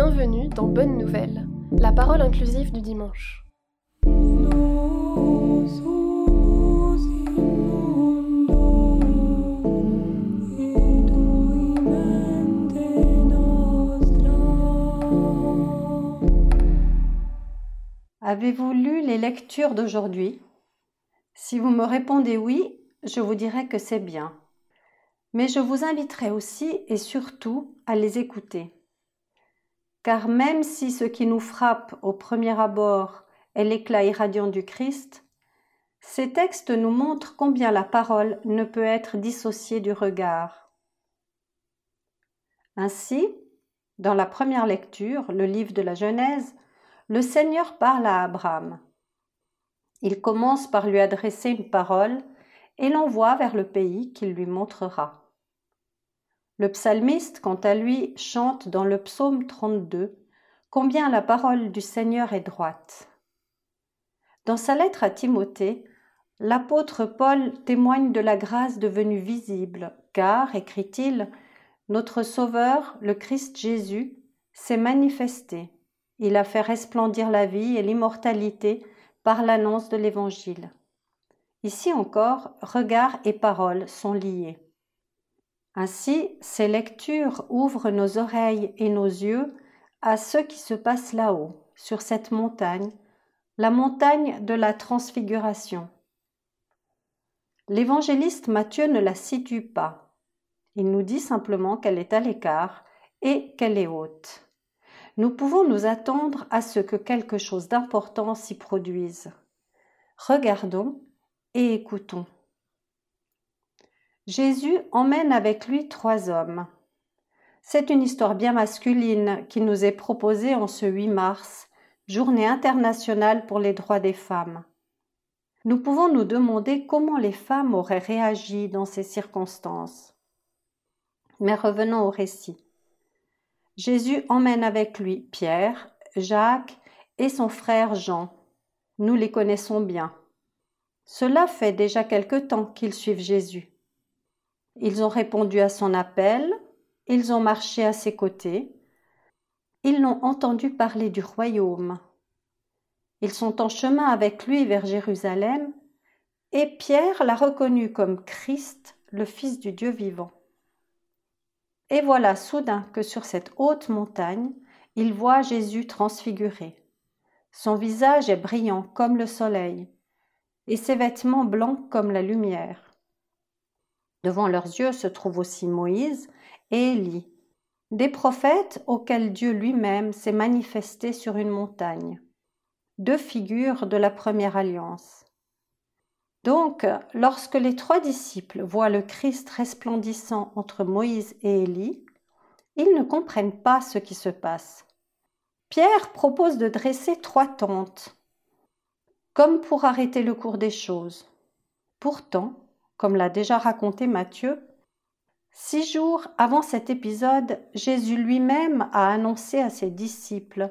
Bienvenue dans Bonne Nouvelle, la parole inclusive du dimanche. Avez-vous lu les lectures d'aujourd'hui? Si vous me répondez oui, je vous dirai que c'est bien. Mais je vous inviterai aussi et surtout à les écouter. Car même si ce qui nous frappe au premier abord est l'éclat irradiant du Christ, ces textes nous montrent combien la parole ne peut être dissociée du regard. Ainsi, dans la première lecture, le livre de la Genèse, le Seigneur parle à Abraham. Il commence par lui adresser une parole et l'envoie vers le pays qu'il lui montrera. Le psalmiste, quant à lui, chante dans le psaume 32 combien la parole du Seigneur est droite. Dans sa lettre à Timothée, l'apôtre Paul témoigne de la grâce devenue visible, car, écrit-il, notre Sauveur, le Christ Jésus, s'est manifesté. Il a fait resplendir la vie et l'immortalité par l'annonce de l'Évangile. Ici encore, regard et parole sont liés. Ainsi, ces lectures ouvrent nos oreilles et nos yeux à ce qui se passe là-haut, sur cette montagne, la montagne de la transfiguration. L'évangéliste Matthieu ne la situe pas. Il nous dit simplement qu'elle est à l'écart et qu'elle est haute. Nous pouvons nous attendre à ce que quelque chose d'important s'y produise. Regardons et écoutons. Jésus emmène avec lui trois hommes. C'est une histoire bien masculine qui nous est proposée en ce 8 mars, journée internationale pour les droits des femmes. Nous pouvons nous demander comment les femmes auraient réagi dans ces circonstances. Mais revenons au récit. Jésus emmène avec lui Pierre, Jacques et son frère Jean. Nous les connaissons bien. Cela fait déjà quelque temps qu'ils suivent Jésus. Ils ont répondu à son appel, ils ont marché à ses côtés, ils l'ont entendu parler du royaume. Ils sont en chemin avec lui vers Jérusalem, et Pierre l'a reconnu comme Christ, le Fils du Dieu vivant. Et voilà soudain que sur cette haute montagne, il voit Jésus transfiguré. Son visage est brillant comme le soleil, et ses vêtements blancs comme la lumière. Devant leurs yeux se trouvent aussi Moïse et Élie, des prophètes auxquels Dieu lui-même s'est manifesté sur une montagne, deux figures de la première alliance. Donc, lorsque les trois disciples voient le Christ resplendissant entre Moïse et Élie, ils ne comprennent pas ce qui se passe. Pierre propose de dresser trois tentes, comme pour arrêter le cours des choses. Pourtant, comme l'a déjà raconté Matthieu, six jours avant cet épisode, Jésus lui-même a annoncé à ses disciples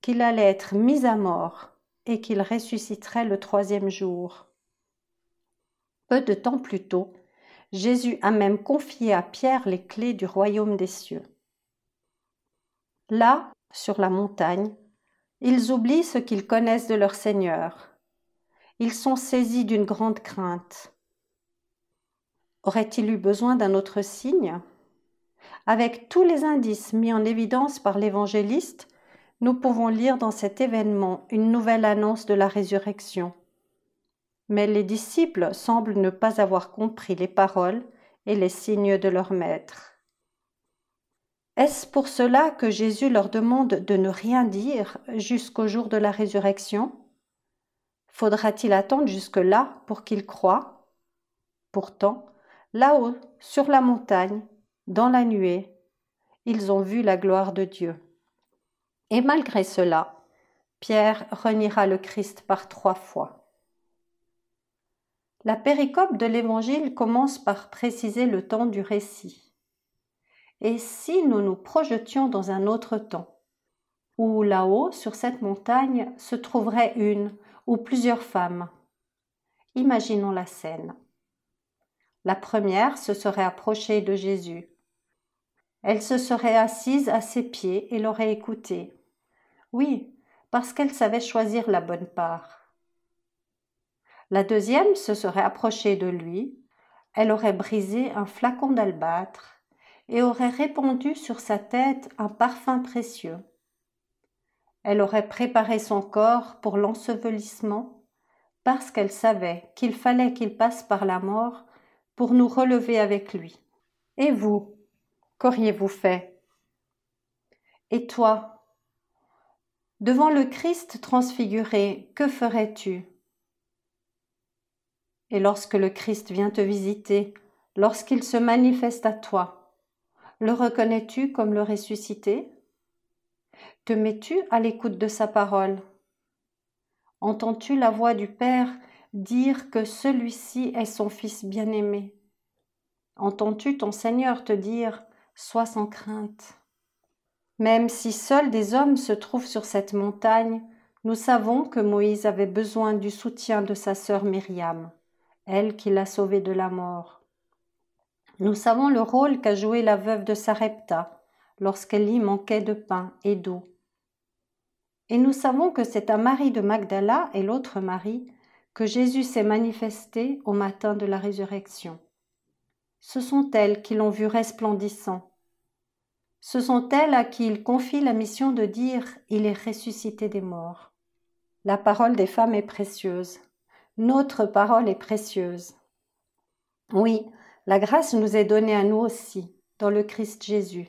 qu'il allait être mis à mort et qu'il ressusciterait le troisième jour. Peu de temps plus tôt, Jésus a même confié à Pierre les clés du royaume des cieux. Là, sur la montagne, ils oublient ce qu'ils connaissent de leur Seigneur. Ils sont saisis d'une grande crainte. Aurait-il eu besoin d'un autre signe? Avec tous les indices mis en évidence par l'évangéliste, nous pouvons lire dans cet événement une nouvelle annonce de la résurrection. Mais les disciples semblent ne pas avoir compris les paroles et les signes de leur maître. Est-ce pour cela que Jésus leur demande de ne rien dire jusqu'au jour de la résurrection? Faudra-t-il attendre jusque-là pour qu'ils croient? Pourtant, Là-haut, sur la montagne, dans la nuée, ils ont vu la gloire de Dieu. Et malgré cela, Pierre reniera le Christ par trois fois. La péricope de l'Évangile commence par préciser le temps du récit. Et si nous nous projetions dans un autre temps, où là-haut, sur cette montagne, se trouverait une ou plusieurs femmes Imaginons la scène. La première se serait approchée de Jésus. Elle se serait assise à ses pieds et l'aurait écouté. Oui, parce qu'elle savait choisir la bonne part. La deuxième se serait approchée de lui, elle aurait brisé un flacon d'albâtre et aurait répandu sur sa tête un parfum précieux. Elle aurait préparé son corps pour l'ensevelissement parce qu'elle savait qu'il fallait qu'il passe par la mort nous relever avec lui. Et vous, qu'auriez-vous fait? Et toi, devant le Christ transfiguré, que ferais-tu? Et lorsque le Christ vient te visiter, lorsqu'il se manifeste à toi, le reconnais-tu comme le ressuscité? Te mets-tu à l'écoute de sa parole? Entends-tu la voix du Père dire que celui-ci est son Fils bien-aimé Entends-tu ton Seigneur te dire Sois sans crainte Même si seuls des hommes se trouvent sur cette montagne, nous savons que Moïse avait besoin du soutien de sa sœur Myriam, elle qui l'a sauvé de la mort. Nous savons le rôle qu'a joué la veuve de Sarepta lorsqu'elle y manquait de pain et d'eau. Et nous savons que c'est à Marie de Magdala et l'autre Marie que Jésus s'est manifesté au matin de la résurrection. Ce sont elles qui l'ont vu resplendissant. Ce sont elles à qui il confie la mission de dire Il est ressuscité des morts. La parole des femmes est précieuse. Notre parole est précieuse. Oui, la grâce nous est donnée à nous aussi, dans le Christ Jésus.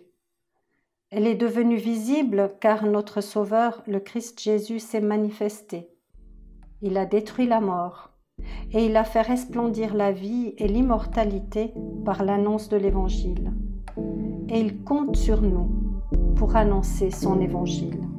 Elle est devenue visible car notre Sauveur, le Christ Jésus, s'est manifesté. Il a détruit la mort et il a fait resplendir la vie et l'immortalité par l'annonce de l'Évangile. Et il compte sur nous pour annoncer son Évangile.